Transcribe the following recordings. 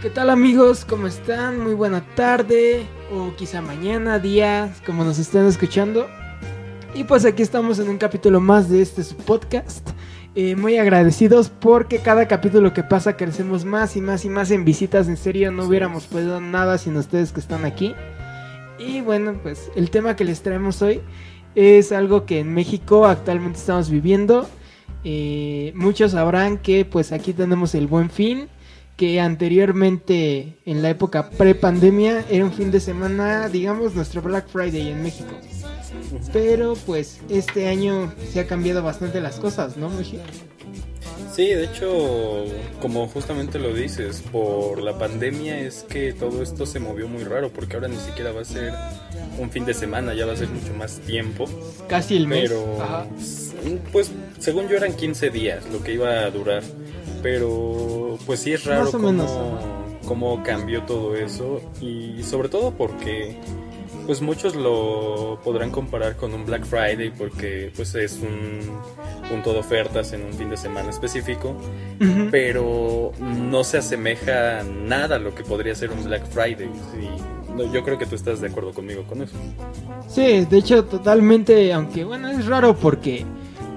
¿Qué tal amigos? ¿Cómo están? Muy buena tarde o quizá mañana, día, como nos estén escuchando. Y pues aquí estamos en un capítulo más de este su podcast. Eh, muy agradecidos porque cada capítulo que pasa crecemos más y más y más en visitas. En serio, no hubiéramos podido nada sin ustedes que están aquí. Y bueno, pues el tema que les traemos hoy es algo que en México actualmente estamos viviendo. Eh, muchos sabrán que pues aquí tenemos el buen fin que anteriormente en la época pre-pandemia era un fin de semana, digamos, nuestro Black Friday en México. Pero pues este año se ha cambiado bastante las cosas, ¿no, Moshi? Sí, de hecho, como justamente lo dices, por la pandemia es que todo esto se movió muy raro, porque ahora ni siquiera va a ser un fin de semana, ya va a ser mucho más tiempo. Casi el mes. Pero, pues, según yo eran 15 días lo que iba a durar. Pero pues sí es raro cómo, cambió todo eso y sobre todo porque pues muchos lo podrán comparar con un Black Friday porque pues es un punto de ofertas en un fin de semana específico, pero no se asemeja nada a lo que podría ser un Black Friday. Y yo creo que tú estás de acuerdo conmigo con eso. Sí, de hecho totalmente, aunque bueno, es raro porque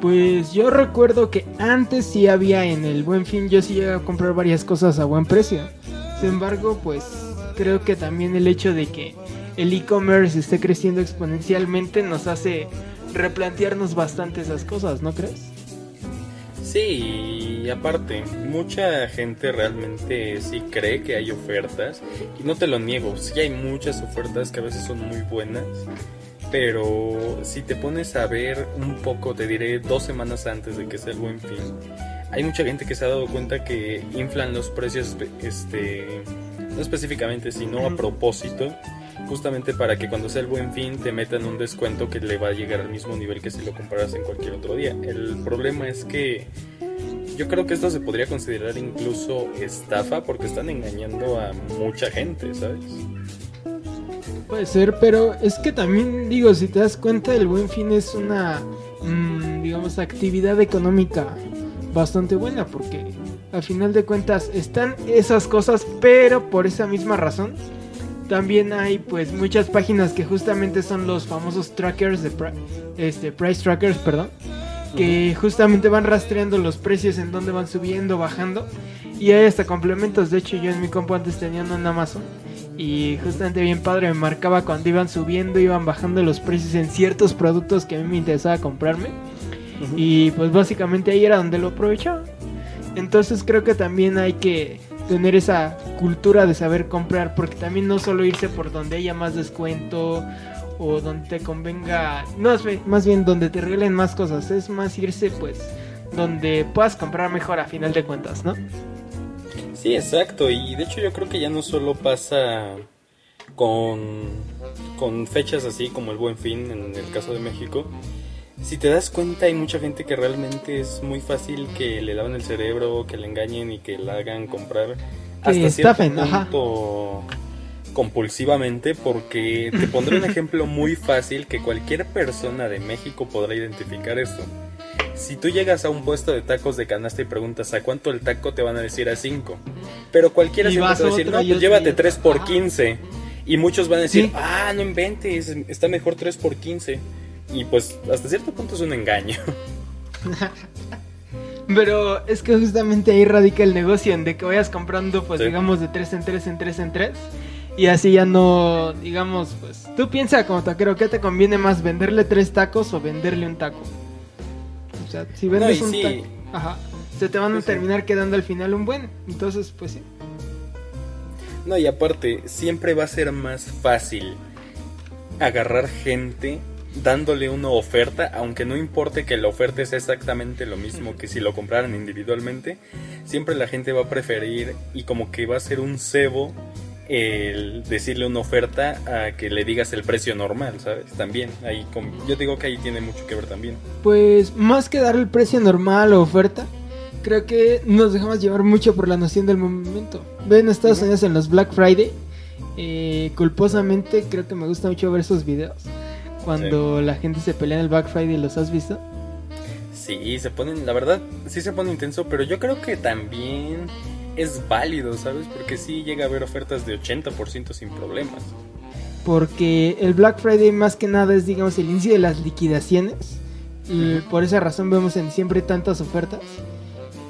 pues yo recuerdo que antes sí había en el Buen Fin, yo sí llegué a comprar varias cosas a buen precio. Sin embargo, pues creo que también el hecho de que el e-commerce esté creciendo exponencialmente nos hace replantearnos bastante esas cosas, ¿no crees? Sí, y aparte, mucha gente realmente sí cree que hay ofertas, y no te lo niego, sí hay muchas ofertas que a veces son muy buenas, pero si te pones a ver un poco, te diré dos semanas antes de que sea el buen fin, hay mucha gente que se ha dado cuenta que inflan los precios, este, no específicamente, sino a propósito, justamente para que cuando sea el buen fin te metan un descuento que le va a llegar al mismo nivel que si lo comparas en cualquier otro día. El problema es que yo creo que esto se podría considerar incluso estafa porque están engañando a mucha gente, ¿sabes? Puede ser, pero es que también digo, si te das cuenta, el buen fin es una, mm, digamos, actividad económica bastante buena porque al final de cuentas están esas cosas, pero por esa misma razón también hay pues muchas páginas que justamente son los famosos trackers de este price trackers, perdón, que justamente van rastreando los precios en donde van subiendo, bajando y hay hasta complementos. De hecho, yo en mi compu antes tenía uno en Amazon y justamente bien padre me marcaba cuando iban subiendo, iban bajando los precios en ciertos productos que a mí me interesaba comprarme. Y pues básicamente ahí era donde lo aprovechaba. Entonces creo que también hay que tener esa cultura de saber comprar, porque también no solo irse por donde haya más descuento o donde te convenga, no, más bien donde te regalen más cosas, es más irse pues donde puedas comprar mejor a final de cuentas, ¿no? Sí, exacto. Y de hecho yo creo que ya no solo pasa con, con fechas así como el Buen Fin en el caso de México. Si te das cuenta hay mucha gente que realmente es muy fácil que le laven el cerebro, que le engañen y que la hagan comprar hasta cierto punto compulsivamente porque te pondré un ejemplo muy fácil que cualquier persona de México podrá identificar esto. Si tú llegas a un puesto de tacos de canasta y preguntas a cuánto el taco, te van a decir a 5. Pero cualquiera se va a decir, no, pues llévate 3 por 15. Y muchos van a decir, ah, no inventes, está mejor 3 por 15. Y pues hasta cierto punto es un engaño. Pero es que justamente ahí radica el negocio, en de que vayas comprando, pues digamos, de 3 en 3 en 3 en 3. Y así ya no, digamos, pues tú piensa como taquero, ¿qué te conviene más, venderle 3 tacos o venderle un taco? Sea, si vendes un ajá, se te van a terminar quedando al final un buen. Entonces, pues sí. No, y aparte, siempre va a ser más fácil agarrar gente dándole una oferta, aunque no importe que la oferta sea exactamente lo mismo que si lo compraran individualmente, siempre la gente va a preferir y como que va a ser un cebo el decirle una oferta a que le digas el precio normal, ¿sabes? También, ahí yo digo que ahí tiene mucho que ver también. Pues más que dar el precio normal o oferta, creo que nos dejamos llevar mucho por la noción del momento. Ven Estados Unidos en los Black Friday, eh, culposamente creo que me gusta mucho ver esos videos. Cuando la gente se pelea en el Black Friday, ¿los has visto? Sí, se ponen, la verdad, sí se pone intenso, pero yo creo que también es válido, ¿sabes? Porque sí llega a haber ofertas de 80% sin problemas. Porque el Black Friday más que nada es, digamos, el inicio de las liquidaciones. Y por esa razón vemos en siempre tantas ofertas.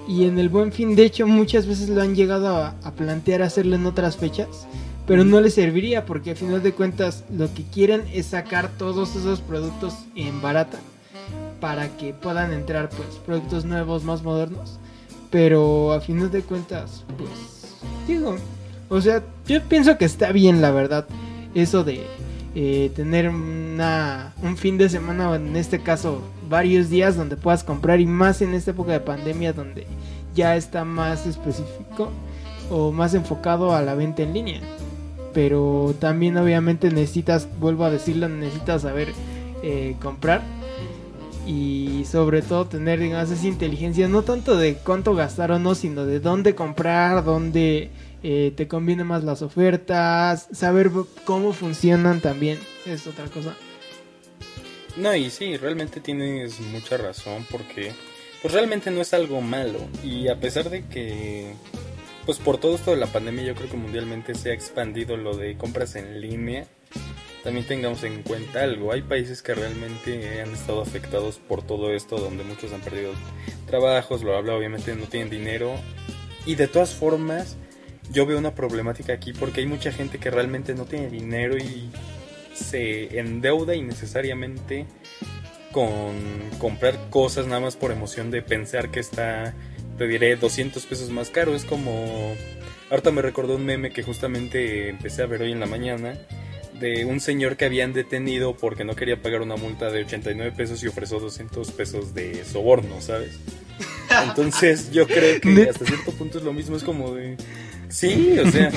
Y en el buen fin, de hecho, muchas veces lo han llegado a, a plantear hacerlo en otras fechas. Pero no les serviría porque a final de cuentas lo que quieren es sacar todos esos productos en barata para que puedan entrar pues productos nuevos, más modernos. Pero a final de cuentas, pues digo, o sea, yo pienso que está bien la verdad eso de eh, tener una, un fin de semana o en este caso varios días donde puedas comprar y más en esta época de pandemia donde ya está más específico o más enfocado a la venta en línea. Pero también obviamente necesitas, vuelvo a decirlo, necesitas saber eh, comprar y sobre todo tener, digamos, esa inteligencia, no tanto de cuánto gastar o no, sino de dónde comprar, dónde eh, te conviene más las ofertas, saber cómo funcionan también, es otra cosa. No, y sí, realmente tienes mucha razón porque pues realmente no es algo malo y a pesar de que pues por todo esto de la pandemia yo creo que mundialmente se ha expandido lo de compras en línea. También tengamos en cuenta algo, hay países que realmente han estado afectados por todo esto, donde muchos han perdido trabajos, lo habla, obviamente no tienen dinero. Y de todas formas, yo veo una problemática aquí porque hay mucha gente que realmente no tiene dinero y se endeuda innecesariamente con comprar cosas nada más por emoción de pensar que está te diré 200 pesos más caro. Es como... Ahorita me recordó un meme que justamente empecé a ver hoy en la mañana de un señor que habían detenido porque no quería pagar una multa de 89 pesos y ofreció 200 pesos de soborno, ¿sabes? Entonces yo creo que hasta cierto punto es lo mismo, es como de... Sí, o sea,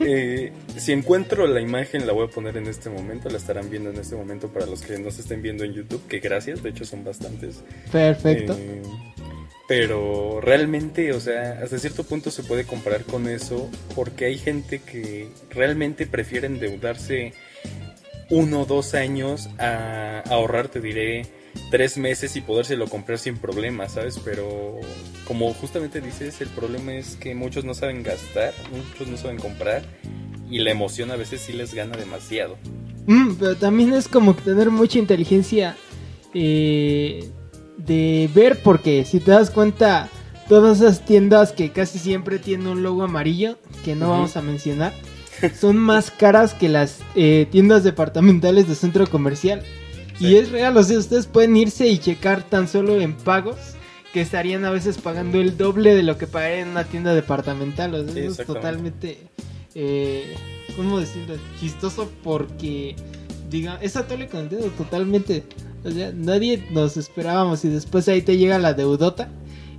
eh, si encuentro la imagen la voy a poner en este momento, la estarán viendo en este momento para los que no se estén viendo en YouTube, que gracias, de hecho son bastantes. Perfecto. Eh, pero realmente, o sea, hasta cierto punto se puede comparar con eso porque hay gente que realmente prefiere endeudarse uno o dos años a ahorrar, te diré, tres meses y podérselo comprar sin problemas, ¿sabes? Pero como justamente dices, el problema es que muchos no saben gastar, muchos no saben comprar y la emoción a veces sí les gana demasiado. Mm, pero también es como tener mucha inteligencia. Eh de ver porque si te das cuenta todas esas tiendas que casi siempre tienen un logo amarillo que no vamos a mencionar son más caras que las eh, tiendas departamentales de centro comercial. Y es real o sea ustedes pueden irse y checar tan solo en pagos que estarían a veces pagando el doble de lo que pagarían en una tienda departamental. O sea, eso es totalmente eh, cómo decirlo chistoso porque diga es atole con el totalmente o sea, nadie nos esperábamos y después ahí te llega la deudota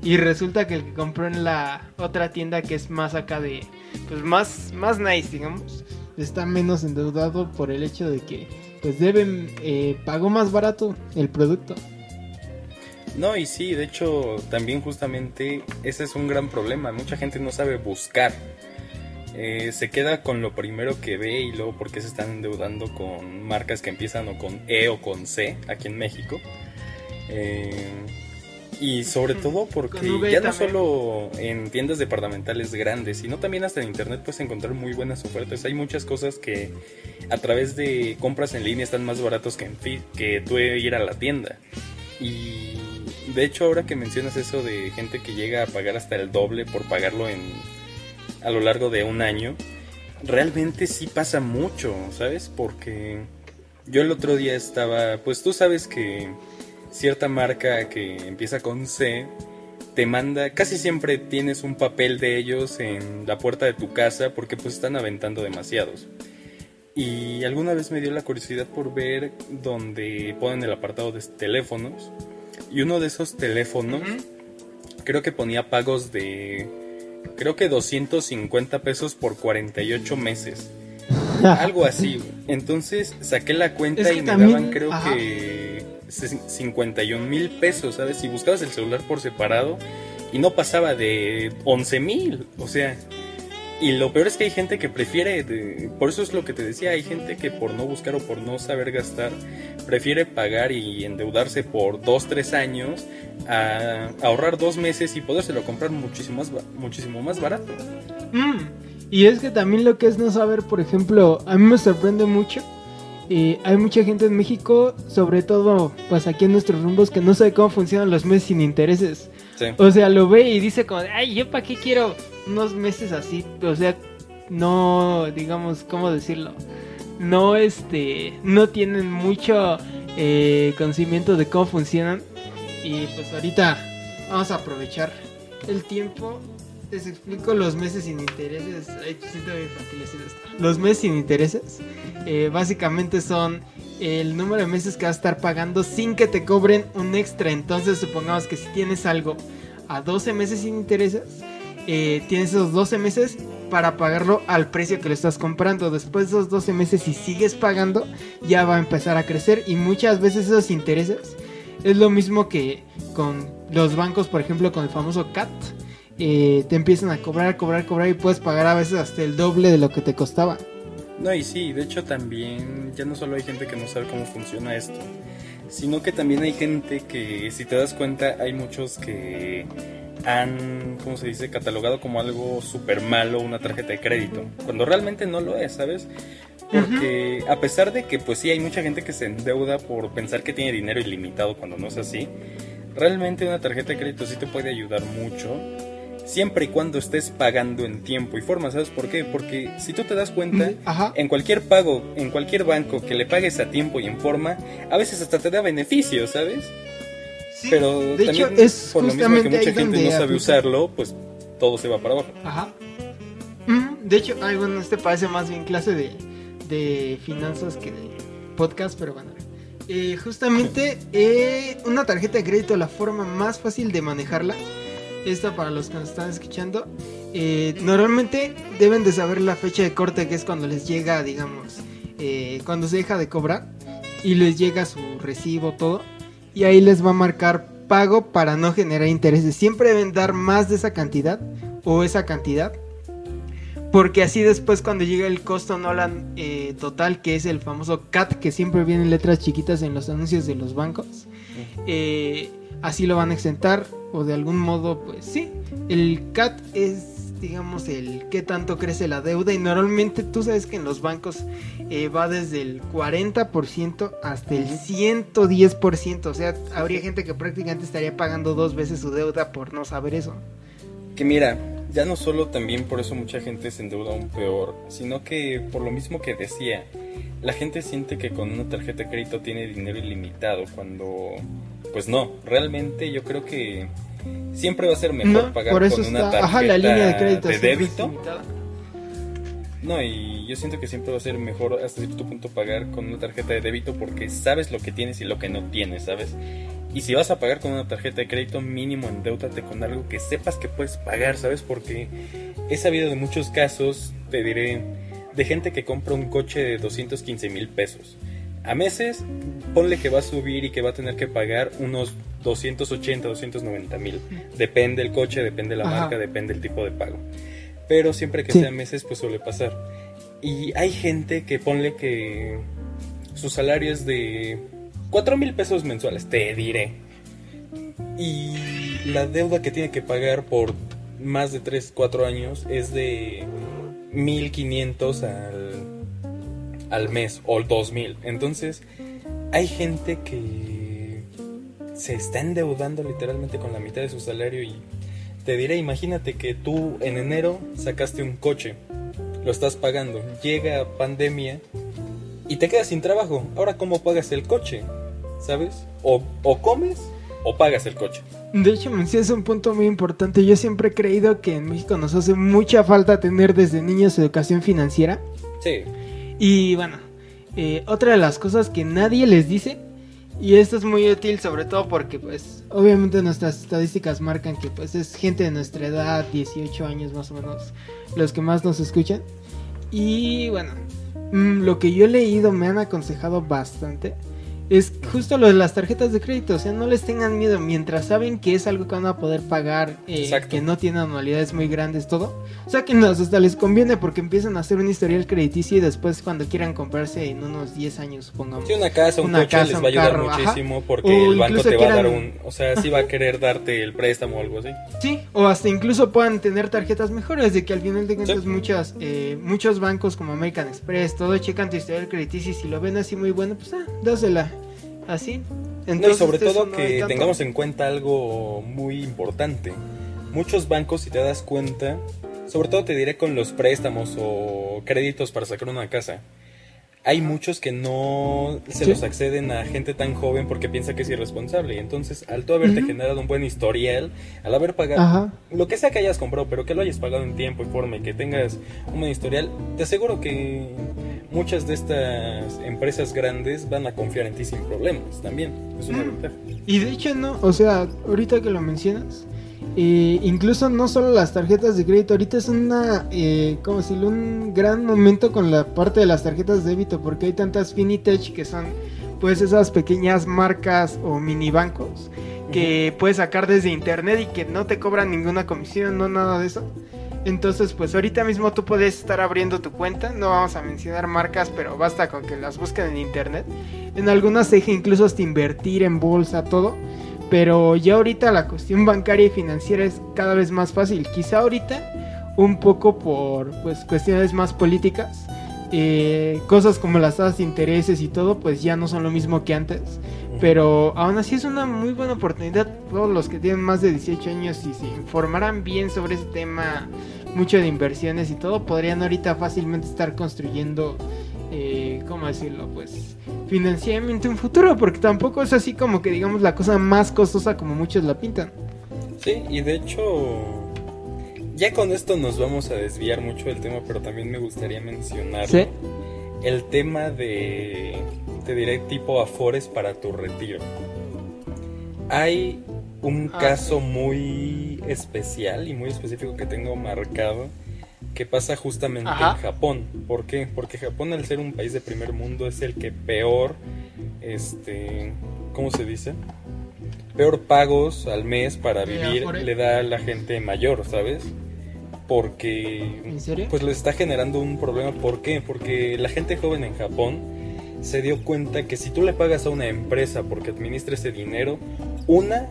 y resulta que el que compró en la otra tienda que es más acá de, pues más, más nice, digamos, está menos endeudado por el hecho de que pues deben, eh, pagó más barato el producto. No, y sí, de hecho, también justamente ese es un gran problema. Mucha gente no sabe buscar. Eh, se queda con lo primero que ve y luego porque se están endeudando con marcas que empiezan o con E o con C aquí en México. Eh, y sobre todo porque ya no solo en tiendas departamentales grandes, sino también hasta en internet puedes encontrar muy buenas ofertas. Hay muchas cosas que a través de compras en línea están más baratos que, en que tú ir a la tienda. Y de hecho ahora que mencionas eso de gente que llega a pagar hasta el doble por pagarlo en a lo largo de un año, realmente sí pasa mucho, ¿sabes? Porque yo el otro día estaba, pues tú sabes que cierta marca que empieza con C te manda, casi siempre tienes un papel de ellos en la puerta de tu casa porque pues están aventando demasiados. Y alguna vez me dio la curiosidad por ver donde ponen el apartado de teléfonos. Y uno de esos teléfonos creo que ponía pagos de creo que 250 pesos por 48 meses. Algo así. Entonces saqué la cuenta y me daban creo que 51 mil pesos, ¿sabes? Si buscabas el celular por separado y no pasaba de 11 mil. O sea, Y lo peor es que hay gente que prefiere, por eso es lo que te decía, hay gente que por no buscar o por no saber gastar, prefiere pagar y endeudarse por dos, tres años, a ahorrar dos meses y podérselo comprar muchísimo más, muchísimo más barato. Mm, y es que también lo que es no saber, por ejemplo, a mí me sorprende mucho. Eh, hay mucha gente en México, sobre todo pues aquí en nuestros rumbos, que no sabe cómo funcionan los meses sin intereses. O sea, lo ve y dice como, ay, ¿yo para qué quiero unos meses así? O sea, no, digamos, ¿cómo decirlo? No, este, no tienen mucho eh, conocimiento de cómo funcionan. Y pues ahorita vamos a aprovechar el tiempo. Les explico los meses sin intereses. Ay, siento Los meses sin intereses eh, básicamente son el número de meses que vas a estar pagando sin que te cobren un extra. Entonces, supongamos que si tienes algo a 12 meses sin intereses, eh, tienes esos 12 meses para pagarlo al precio que lo estás comprando. Después de esos 12 meses, si sigues pagando, ya va a empezar a crecer. Y muchas veces esos intereses es lo mismo que con los bancos, por ejemplo, con el famoso CAT. Eh, te empiezan a cobrar, cobrar, cobrar y puedes pagar a veces hasta el doble de lo que te costaba. No, y sí, de hecho también ya no solo hay gente que no sabe cómo funciona esto, sino que también hay gente que, si te das cuenta, hay muchos que han, ¿cómo se dice?, catalogado como algo súper malo una tarjeta de crédito, cuando realmente no lo es, ¿sabes? Porque a pesar de que, pues sí, hay mucha gente que se endeuda por pensar que tiene dinero ilimitado cuando no es así, realmente una tarjeta de crédito sí te puede ayudar mucho siempre y cuando estés pagando en tiempo y forma. ¿Sabes por qué? Porque si tú te das cuenta, en cualquier pago, en cualquier banco que le pagues a tiempo y en forma, a veces hasta te da beneficios, ¿sabes? Sí, Pero de también, hecho, es por lo mismo que mucha gente no sabe usarlo, pues todo se va para abajo. Ajá. De hecho, ay, bueno, este parece más bien clase de, de finanzas que de podcast, pero bueno. Eh, justamente eh, una tarjeta de crédito, la forma más fácil de manejarla esta para los que nos están escuchando. Eh, normalmente deben de saber la fecha de corte que es cuando les llega, digamos, eh, cuando se deja de cobrar y les llega su recibo, todo. Y ahí les va a marcar pago para no generar intereses. Siempre deben dar más de esa cantidad o esa cantidad. Porque así después cuando llega el costo Nolan eh, total, que es el famoso CAT, que siempre vienen letras chiquitas en los anuncios de los bancos, así lo van a exentar o de algún modo, pues sí, el CAT es, digamos, el que tanto crece la deuda. Y normalmente tú sabes que en los bancos eh, va desde el 40% hasta el 110%, o sea, habría gente que prácticamente estaría pagando dos veces su deuda por no saber eso. Que mira, ya no solo también por eso mucha gente se endeuda aún peor, sino que por lo mismo que decía, la gente siente que con una tarjeta de crédito tiene dinero ilimitado cuando pues no, realmente yo creo que siempre va a ser mejor pagar con una tarjeta de, débito. No, y yo siento que siempre va a ser mejor hasta cierto punto pagar con una tarjeta de débito porque sabes lo que tienes y lo que no tienes, ¿sabes? Y si vas a pagar con una tarjeta de crédito, mínimo endeudate con algo que sepas que puedes pagar, ¿sabes? Porque he sabido de muchos casos, te diré, de gente que compra un coche de 215 mil pesos a meses, ponle que va a subir y que va a tener que pagar unos 280, 290 mil. Depende el coche, depende la marca, depende el tipo de pago. Pero siempre que sea meses, pues suele pasar. Y hay gente que ponle que su salario es de 4 mil pesos mensuales, te diré. Y la deuda que tiene que pagar por más de 3, 4 años es de 1500 al al mes o el 2000. Entonces, hay gente que se está endeudando literalmente con la mitad de su salario y te diré, imagínate que tú en enero sacaste un coche, lo estás pagando, llega pandemia y te quedas sin trabajo. Ahora, ¿cómo pagas el coche? ¿Sabes? O, o comes o pagas el coche. De hecho, es un punto muy importante. Yo siempre he creído que en México nos hace mucha falta tener desde niños educación financiera. Sí. Y bueno, eh, otra de las cosas que nadie les dice, y esto es muy útil sobre todo porque pues obviamente nuestras estadísticas marcan que pues es gente de nuestra edad, 18 años más o menos, los que más nos escuchan. Y bueno, mm, lo que yo he leído me han aconsejado bastante es justo lo de las tarjetas de crédito. O sea, no les tengan miedo mientras saben que es algo que van a poder pagar, eh, que no tiene anualidades muy grandes, todo. O sea, que hasta les conviene porque empiezan a hacer un historial crediticio y después cuando quieran comprarse en unos 10 años, supongamos. Sí, una casa, un coche les va a ayudar muchísimo porque el banco te va a dar un. O sea, sí va a querer darte el préstamo o algo así. Sí, o hasta incluso puedan tener tarjetas mejores, de que al final de cuentas muchas, eh, muchos bancos como American Express, todo checan tu historial crediticio y si lo ven así muy bueno, pues ah, dásela así. Entonces, y sobre todo que tengamos en cuenta algo muy importante. Muchos bancos, si te das cuenta, sobre todo te diré con los préstamos o créditos para sacar una casa hay muchos que no se los acceden a gente tan joven porque piensa que es irresponsable. Entonces, al tú haberte generado un buen historial, al haber pagado lo que sea que hayas comprado, pero que lo hayas pagado en tiempo y forma y que tengas un buen historial, te aseguro que muchas de estas empresas grandes van a confiar en ti sin problemas también. Es una ventaja. Y de hecho, no, o sea, ahorita que lo mencionas, eh, incluso no solo las tarjetas de crédito, ahorita es una, eh, como decirlo, un gran momento con la parte de las tarjetas de débito, porque hay tantas Finitech que son pues esas pequeñas marcas o mini bancos que puedes sacar desde internet y que no te cobran ninguna comisión, no nada de eso. Entonces, pues ahorita mismo tú puedes estar abriendo tu cuenta. No vamos a mencionar marcas, pero basta con que las busquen en internet. En algunas se deja incluso hasta invertir en bolsa, todo. Pero ya ahorita la cuestión bancaria y financiera es cada vez más fácil. Quizá ahorita un poco por pues cuestiones más políticas. Eh, cosas como las tasas de intereses y todo pues ya no son lo mismo que antes. Pero aún así es una muy buena oportunidad. Todos los que tienen más de 18 años y se informaran bien sobre ese tema, mucho de inversiones y todo, podrían ahorita fácilmente estar construyendo, eh, ¿cómo decirlo? Pues financieramente un futuro, porque tampoco es así como que digamos la cosa más costosa como muchos la pintan. Sí, y de hecho, ya con esto nos vamos a desviar mucho del tema, pero también me gustaría mencionar el tema de, te diré, tipo afores para tu retiro. Hay un ah, caso muy especial y muy específico que tengo marcado que pasa justamente en Japón. ¿Por qué? Porque Japón al ser un país de primer mundo es el que peor, este, ¿cómo se dice? Peor pagos al mes para vivir le da a la gente mayor, ¿sabes? Porque pues le está generando un problema. ¿Por qué? Porque la gente joven en Japón se dio cuenta que si tú le pagas a una empresa porque administra ese dinero, una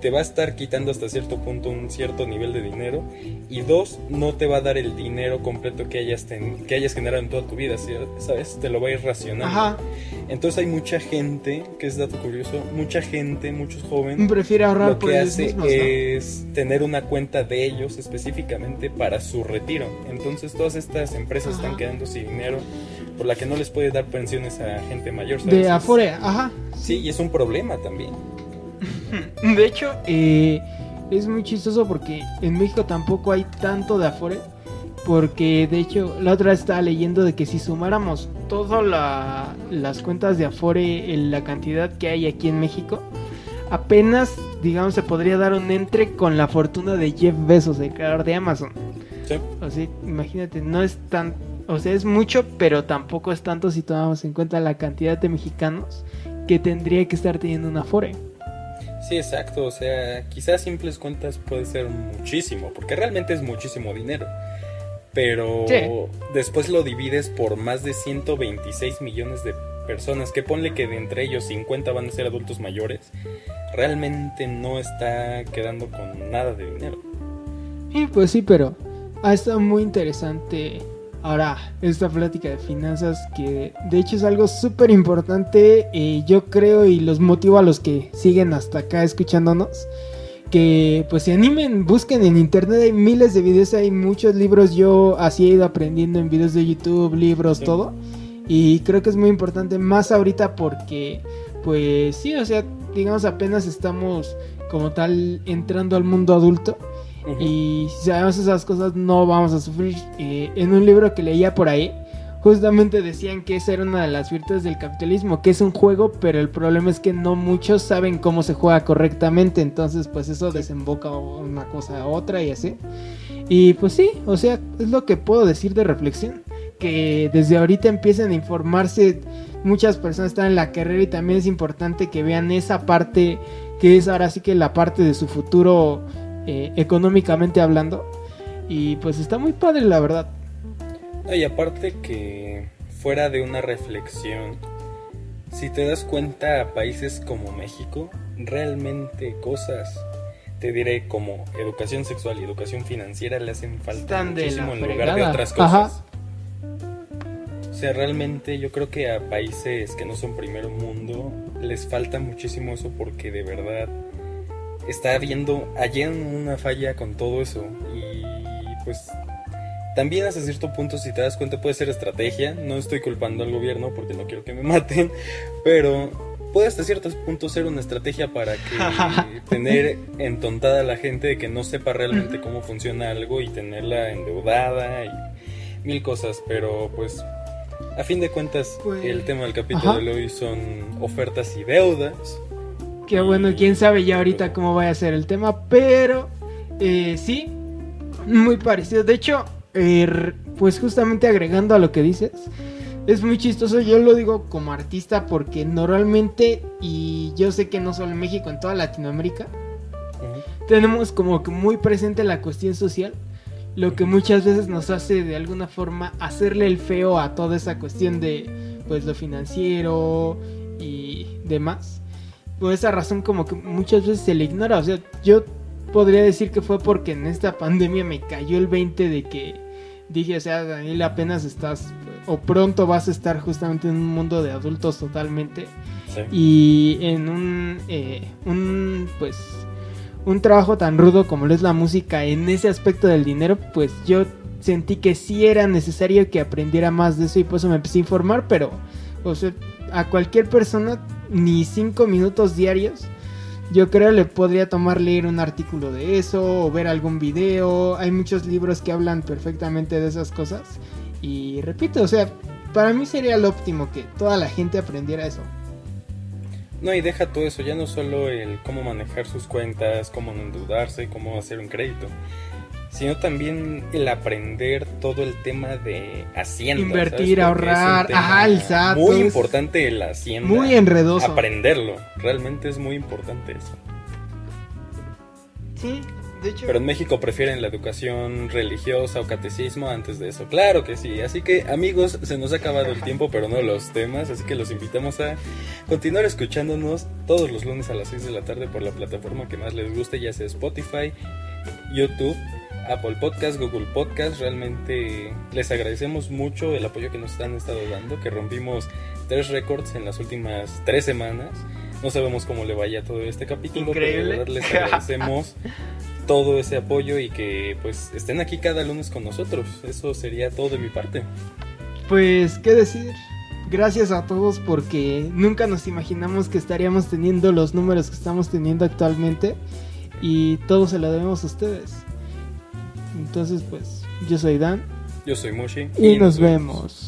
te va a estar quitando hasta cierto punto un cierto nivel de dinero y dos, no te va a dar el dinero completo que hayas, que hayas generado en toda tu vida, ¿sabes? Te lo va a ir racionando. Entonces hay mucha gente, que es dato curioso, mucha gente, muchos jóvenes, prefiere ahorrar lo que hace es tener una cuenta de ellos específicamente para su retiro. Entonces todas estas empresas están quedando sin dinero por la que no les puede dar pensiones a gente mayor. ¿sabes? De afuera, ajá. Sí, y es un problema también. De hecho, eh, es muy chistoso porque en México tampoco hay tanto de Afore. Porque de hecho, la otra vez estaba leyendo de que si sumáramos todas las cuentas de Afore, en la cantidad que hay aquí en México, apenas, digamos, se podría dar un entre con la fortuna de Jeff Bezos, el creador de Amazon. Sí. O sea, imagínate, no es tan. O sea, es mucho, pero tampoco es tanto si tomamos en cuenta la cantidad de mexicanos que tendría que estar teniendo una Afore. Sí, exacto. O sea, quizás simples cuentas puede ser muchísimo, porque realmente es muchísimo dinero. Pero después lo divides por más de 126 millones de personas, que ponle que de entre ellos 50 van a ser adultos mayores, realmente no está quedando con nada de dinero. Sí, pues sí, pero ha estado muy interesante Ahora, esta plática de finanzas que de hecho es algo súper importante, eh, yo creo y los motivo a los que siguen hasta acá escuchándonos, que pues se animen, busquen en internet, hay miles de videos, hay muchos libros, yo así he ido aprendiendo en videos de YouTube, libros, todo, y creo que es muy importante, más ahorita porque pues sí, o sea, digamos apenas estamos como tal entrando al mundo adulto y si sabemos esas cosas no vamos a sufrir. Eh, en un libro que leía por ahí, justamente decían que esa era una de las virtudes del capitalismo, que es un juego, pero el problema es que no muchos saben cómo se juega correctamente, entonces pues eso desemboca una cosa a otra y así. Y pues sí, o sea, es lo que puedo decir de reflexión, que desde ahorita empiecen a informarse. Muchas personas están en la carrera y también es importante que vean esa parte que es ahora sí que la parte de su futuro eh, económicamente hablando. Y pues está muy padre, la verdad. y aparte que fuera de una reflexión, si te das cuenta, países como México, realmente cosas, te diré, como educación sexual y educación financiera le hacen falta muchísimo en lugar de otras cosas. O sea, realmente yo creo que a países que no son primer mundo les falta muchísimo eso porque de verdad está habiendo, allá una falla con todo eso y pues también hasta cierto punto, si te das cuenta, puede ser estrategia. No estoy culpando al gobierno porque no quiero que me maten, pero puede hasta ciertos puntos ser una estrategia para que tener entontada a la gente de que no sepa realmente cómo funciona algo y tenerla endeudada y mil cosas, pero pues a fin de cuentas pues, el tema del capítulo de hoy son ofertas y deudas. Que bueno, quién sabe ya ahorita cómo vaya a ser el tema, pero eh, sí, muy parecido. De hecho, Er, pues justamente agregando a lo que dices, es muy chistoso, yo lo digo como artista porque normalmente, y yo sé que no solo en México, en toda Latinoamérica, tenemos como que muy presente la cuestión social, lo que muchas veces nos hace de alguna forma hacerle el feo a toda esa cuestión de pues lo financiero y demás. Por esa razón como que muchas veces se le ignora, o sea, yo podría decir que fue porque en esta pandemia me cayó el 20 de que dije, o sea, Daniel, apenas estás, o pronto vas a estar justamente en un mundo de adultos totalmente. Y en un, eh, un, pues, un trabajo tan rudo como lo es la música, en ese aspecto del dinero, pues yo sentí que sí era necesario que aprendiera más de eso y por eso me empecé a informar, pero, o sea, a cualquier persona, ni cinco minutos diarios yo creo le podría tomar leer un artículo de eso o ver algún video. Hay muchos libros que hablan perfectamente de esas cosas. Y repito, o sea, para mí sería lo óptimo que toda la gente aprendiera eso. No, y deja todo eso, ya no solo el cómo manejar sus cuentas, cómo no endeudarse, cómo hacer un crédito, sino también el aprender todo el tema de hacienda. Invertir, ahorrar, ajá, el SAT. Muy importante el hacienda. Muy enredoso. Aprenderlo, realmente es muy importante eso. Sí, de hecho. Pero en México prefieren la educación religiosa o catecismo antes de eso. Claro que sí. Así que amigos, se nos ha acabado el tiempo, pero no los temas. Así que los invitamos a continuar escuchándonos todos los lunes a las 6 de la tarde por la plataforma que más les guste, ya sea Spotify, YouTube Apple Podcast, Google Podcast. Realmente les agradecemos mucho el apoyo que nos han estado dando, que rompimos tres récords en las últimas tres semanas. No sabemos cómo le vaya todo este capítulo, pero de verdad les agradecemos todo ese apoyo y que pues estén aquí cada lunes con nosotros. Eso sería todo de mi parte. Pues, ¿qué decir? Gracias a todos porque nunca nos imaginamos que estaríamos teniendo los números que estamos teniendo actualmente y todo se lo debemos a ustedes. Entonces, pues, yo soy Dan. Yo soy Mushi. Y, nos, vemos.